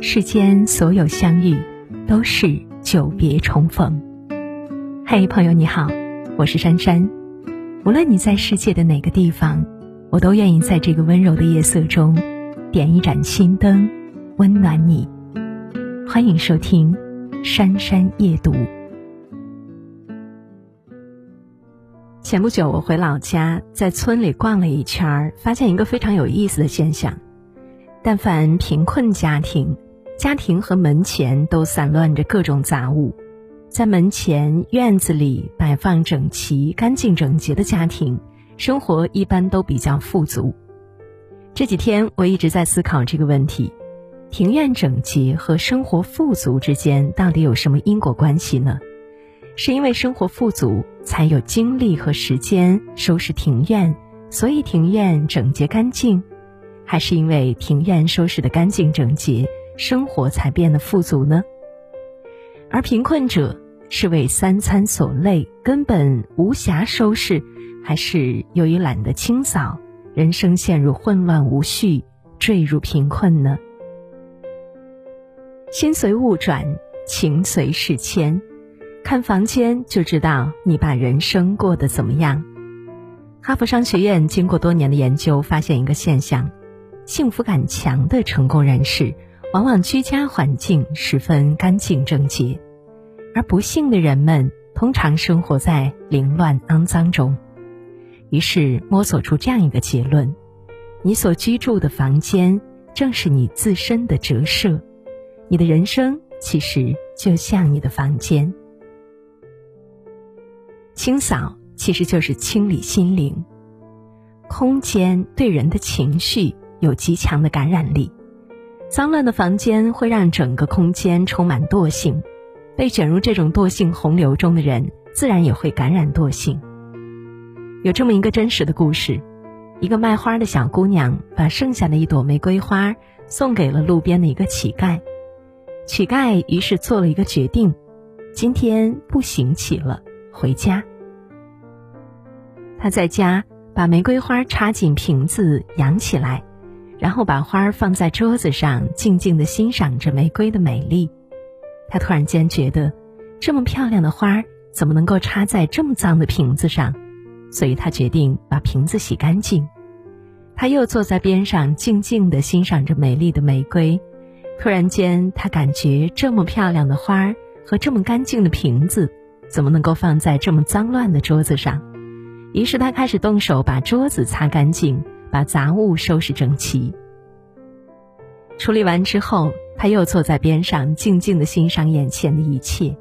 世间所有相遇，都是久别重逢。嘿，朋友你好，我是珊珊。无论你在世界的哪个地方，我都愿意在这个温柔的夜色中，点一盏心灯，温暖你。欢迎收听《珊珊夜读》。前不久，我回老家，在村里逛了一圈，发现一个非常有意思的现象：但凡贫困家庭，家庭和门前都散乱着各种杂物；在门前、院子里摆放整齐、干净整洁的家庭，生活一般都比较富足。这几天，我一直在思考这个问题：庭院整洁和生活富足之间到底有什么因果关系呢？是因为生活富足，才有精力和时间收拾庭院，所以庭院整洁干净；还是因为庭院收拾的干净整洁，生活才变得富足呢？而贫困者是为三餐所累，根本无暇收拾，还是由于懒得清扫，人生陷入混乱无序，坠入贫困呢？心随物转，情随事迁。看房间就知道你把人生过得怎么样。哈佛商学院经过多年的研究，发现一个现象：幸福感强的成功人士，往往居家环境十分干净整洁；而不幸的人们，通常生活在凌乱肮脏中。于是摸索出这样一个结论：你所居住的房间，正是你自身的折射。你的人生其实就像你的房间。清扫其实就是清理心灵。空间对人的情绪有极强的感染力，脏乱的房间会让整个空间充满惰性，被卷入这种惰性洪流中的人，自然也会感染惰性。有这么一个真实的故事：一个卖花的小姑娘把剩下的一朵玫瑰花送给了路边的一个乞丐，乞丐于是做了一个决定：今天不行乞了。回家，他在家把玫瑰花插进瓶子养起来，然后把花儿放在桌子上，静静的欣赏着玫瑰的美丽。他突然间觉得，这么漂亮的花儿怎么能够插在这么脏的瓶子上？所以他决定把瓶子洗干净。他又坐在边上，静静的欣赏着美丽的玫瑰。突然间，他感觉这么漂亮的花儿和这么干净的瓶子。怎么能够放在这么脏乱的桌子上？于是他开始动手把桌子擦干净，把杂物收拾整齐。处理完之后，他又坐在边上，静静的欣赏眼前的一切。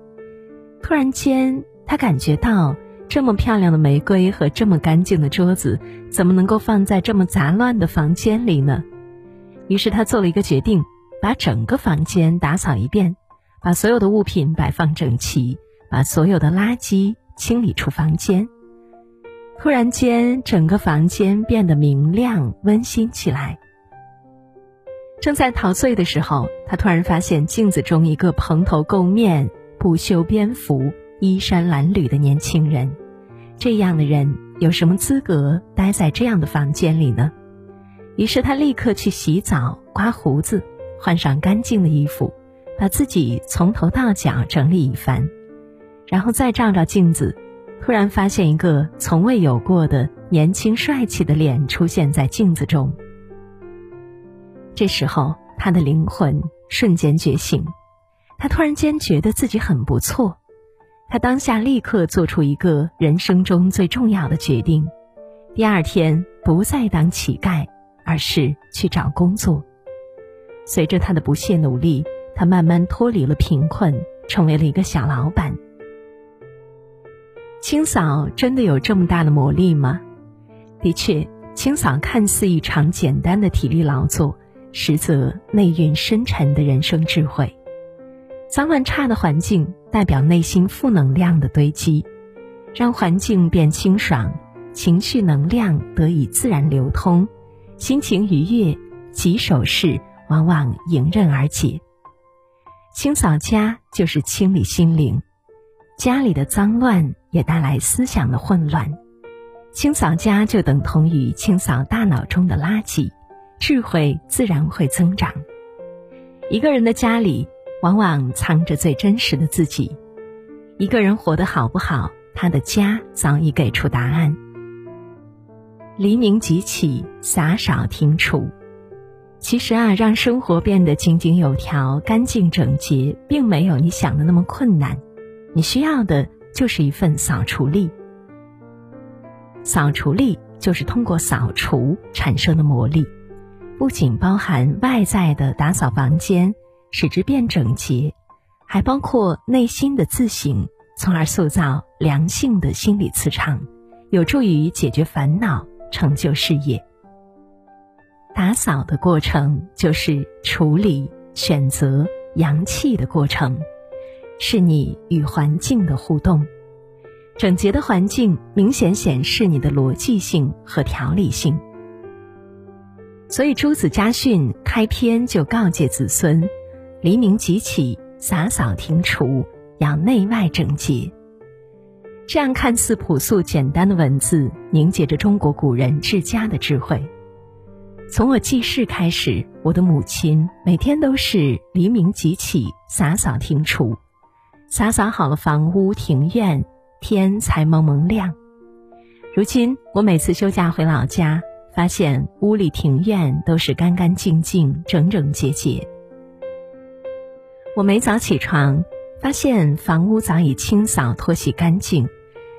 突然间，他感觉到这么漂亮的玫瑰和这么干净的桌子，怎么能够放在这么杂乱的房间里呢？于是他做了一个决定，把整个房间打扫一遍，把所有的物品摆放整齐。把所有的垃圾清理出房间。突然间，整个房间变得明亮温馨起来。正在陶醉的时候，他突然发现镜子中一个蓬头垢面、不修边幅、衣衫褴褛的年轻人。这样的人有什么资格待在这样的房间里呢？于是他立刻去洗澡、刮胡子，换上干净的衣服，把自己从头到脚整理一番。然后再照照镜子，突然发现一个从未有过的年轻帅气的脸出现在镜子中。这时候，他的灵魂瞬间觉醒，他突然间觉得自己很不错。他当下立刻做出一个人生中最重要的决定：第二天不再当乞丐，而是去找工作。随着他的不懈努力，他慢慢脱离了贫困，成为了一个小老板。清扫真的有这么大的魔力吗？的确，清扫看似一场简单的体力劳作，实则内蕴深沉的人生智慧。脏乱差的环境代表内心负能量的堆积，让环境变清爽，情绪能量得以自然流通，心情愉悦，棘手事往往迎刃而解。清扫家就是清理心灵。家里的脏乱也带来思想的混乱，清扫家就等同于清扫大脑中的垃圾，智慧自然会增长。一个人的家里，往往藏着最真实的自己。一个人活得好不好，他的家早已给出答案。黎明即起，洒扫庭除。其实啊，让生活变得井井有条、干净整洁，并没有你想的那么困难。你需要的就是一份扫除力。扫除力就是通过扫除产生的魔力。不仅包含外在的打扫房间，使之变整洁，还包括内心的自省，从而塑造良性的心理磁场，有助于解决烦恼、成就事业。打扫的过程就是处理、选择、扬气的过程，是你与环境的互动。整洁的环境明显显示你的逻辑性和条理性。所以，朱子家训开篇就告诫子孙：“黎明即起，洒扫庭除，要内外整洁。”这样看似朴素简单的文字，凝结着中国古人治家的智慧。从我记事开始，我的母亲每天都是黎明即起，洒扫庭除，洒扫好了房屋庭院，天才蒙蒙亮。如今，我每次休假回老家。发现屋里庭院都是干干净净、整整洁洁。我每早起床，发现房屋早已清扫拖洗干净，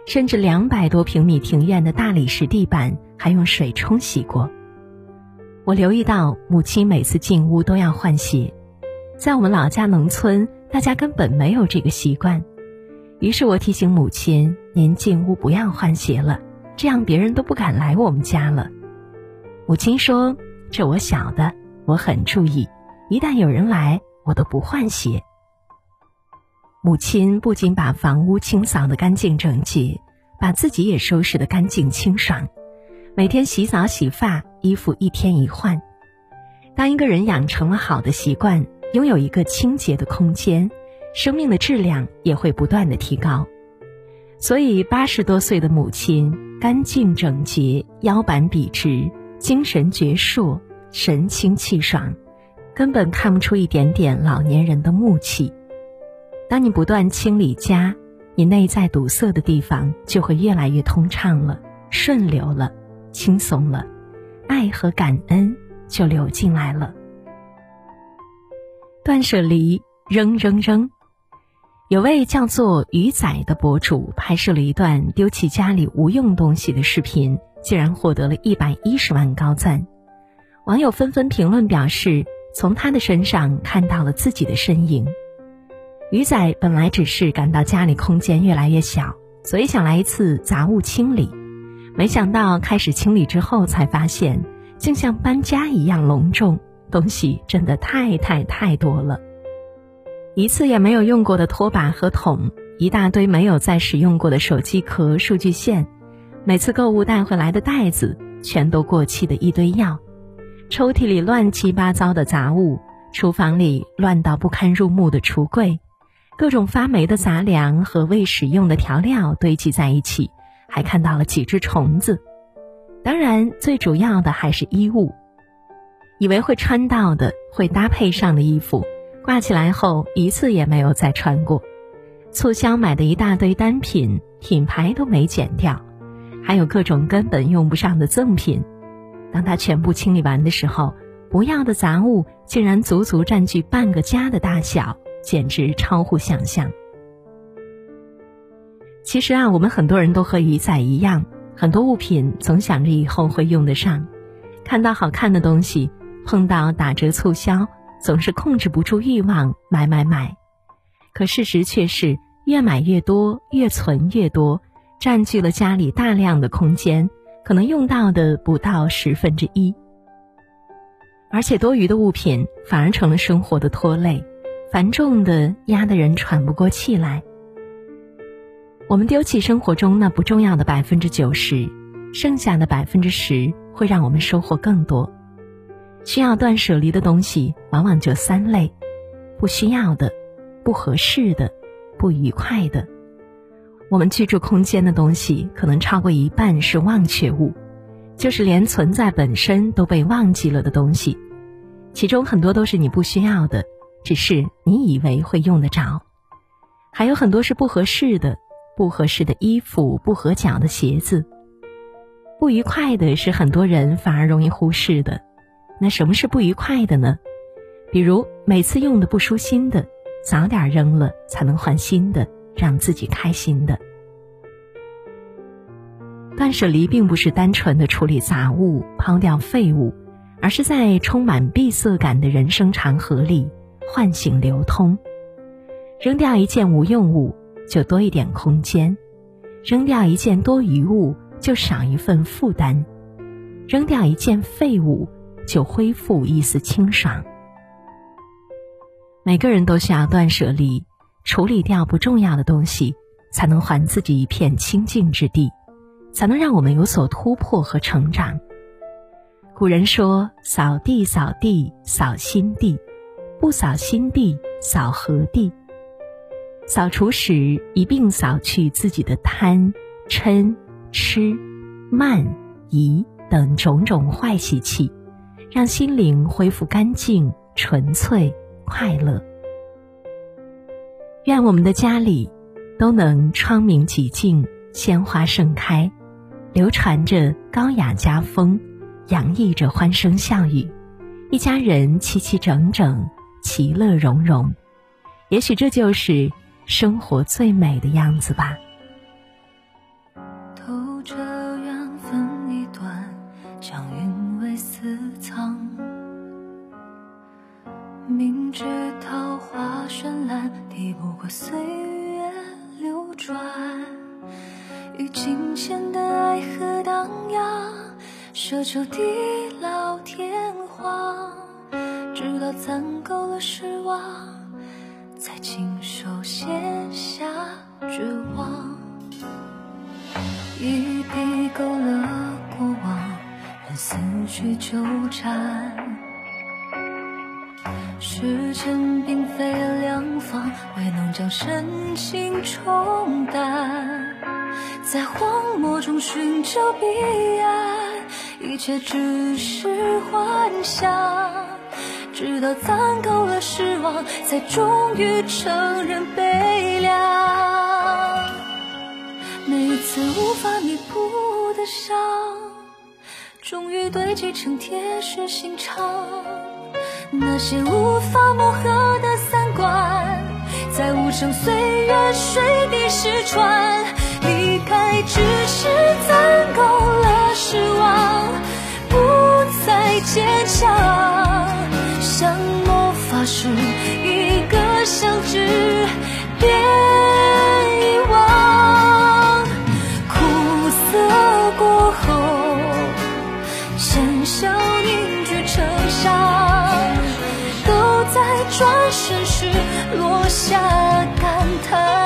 甚至两百多平米庭院的大理石地板还用水冲洗过。我留意到母亲每次进屋都要换鞋，在我们老家农村，大家根本没有这个习惯。于是我提醒母亲：“您进屋不要换鞋了，这样别人都不敢来我们家了。”母亲说：“这我晓得，我很注意。一旦有人来，我都不换鞋。”母亲不仅把房屋清扫得干净整洁，把自己也收拾得干净清爽。每天洗澡洗发，衣服一天一换。当一个人养成了好的习惯，拥有一个清洁的空间，生命的质量也会不断的提高。所以，八十多岁的母亲干净整洁，腰板笔直。精神矍铄，神清气爽，根本看不出一点点老年人的木气。当你不断清理家，你内在堵塞的地方就会越来越通畅了、顺流了、轻松了，爱和感恩就流进来了。断舍离，扔扔扔。有位叫做鱼仔的博主拍摄了一段丢弃家里无用东西的视频。竟然获得了一百一十万高赞，网友纷纷评论表示，从他的身上看到了自己的身影。鱼仔本来只是感到家里空间越来越小，所以想来一次杂物清理，没想到开始清理之后，才发现竟像搬家一样隆重，东西真的太太太多了。一次也没有用过的拖把和桶，一大堆没有再使用过的手机壳、数据线。每次购物带回来的袋子全都过期的一堆药，抽屉里乱七八糟的杂物，厨房里乱到不堪入目的橱柜，各种发霉的杂粮和未使用的调料堆积在一起，还看到了几只虫子。当然，最主要的还是衣物，以为会穿到的、会搭配上的衣服，挂起来后一次也没有再穿过。促销买的一大堆单品，品牌都没减掉。还有各种根本用不上的赠品，当他全部清理完的时候，不要的杂物竟然足足占据半个家的大小，简直超乎想象。其实啊，我们很多人都和鱼仔一样，很多物品总想着以后会用得上，看到好看的东西，碰到打折促销，总是控制不住欲望买买买。可事实却是，越买越多，越存越多。占据了家里大量的空间，可能用到的不到十分之一，而且多余的物品反而成了生活的拖累，繁重的压得人喘不过气来。我们丢弃生活中那不重要的百分之九十，剩下的百分之十会让我们收获更多。需要断舍离的东西往往就三类：不需要的、不合适的、不愉快的。我们居住空间的东西，可能超过一半是忘却物，就是连存在本身都被忘记了的东西。其中很多都是你不需要的，只是你以为会用得着；还有很多是不合适的，不合适的衣服，不合脚的鞋子。不愉快的是很多人反而容易忽视的。那什么是不愉快的呢？比如每次用的不舒心的，早点扔了才能换新的，让自己开心的。断舍离并不是单纯的处理杂物、抛掉废物，而是在充满闭塞感的人生长河里唤醒流通。扔掉一件无用物，就多一点空间；扔掉一件多余物，就少一份负担；扔掉一件废物，就恢复一丝清爽。每个人都需要断舍离，处理掉不重要的东西，才能还自己一片清净之地，才能让我们有所突破和成长。古人说：“扫地，扫地，扫心地；不扫心地，扫何地？”扫除时一并扫去自己的贪、嗔、痴、慢、疑等种种坏习气，让心灵恢复干净、纯粹。快乐。愿我们的家里都能窗明几净，鲜花盛开，流传着高雅家风，洋溢着欢声笑语，一家人齐齐整整，其乐融融。也许这就是生活最美的样子吧。明知桃花绚烂，抵不过岁月流转。与金钱的爱河荡漾，奢求地老天荒。直到攒够了失望，才亲手写下绝望。一笔勾勒过往，任思绪纠缠。时间并非良方，未能将深情冲淡。在荒漠中寻找彼岸，一切只是幻想。直到攒够了失望，才终于承认悲凉。每一次无法弥补的伤，终于堆积成铁石心肠。那些无法磨合的三观，在无声岁月水滴石穿。离开只是攒够了失望，不再坚强。像魔法师，一个响指别遗忘。苦涩过后，浅笑落下感叹。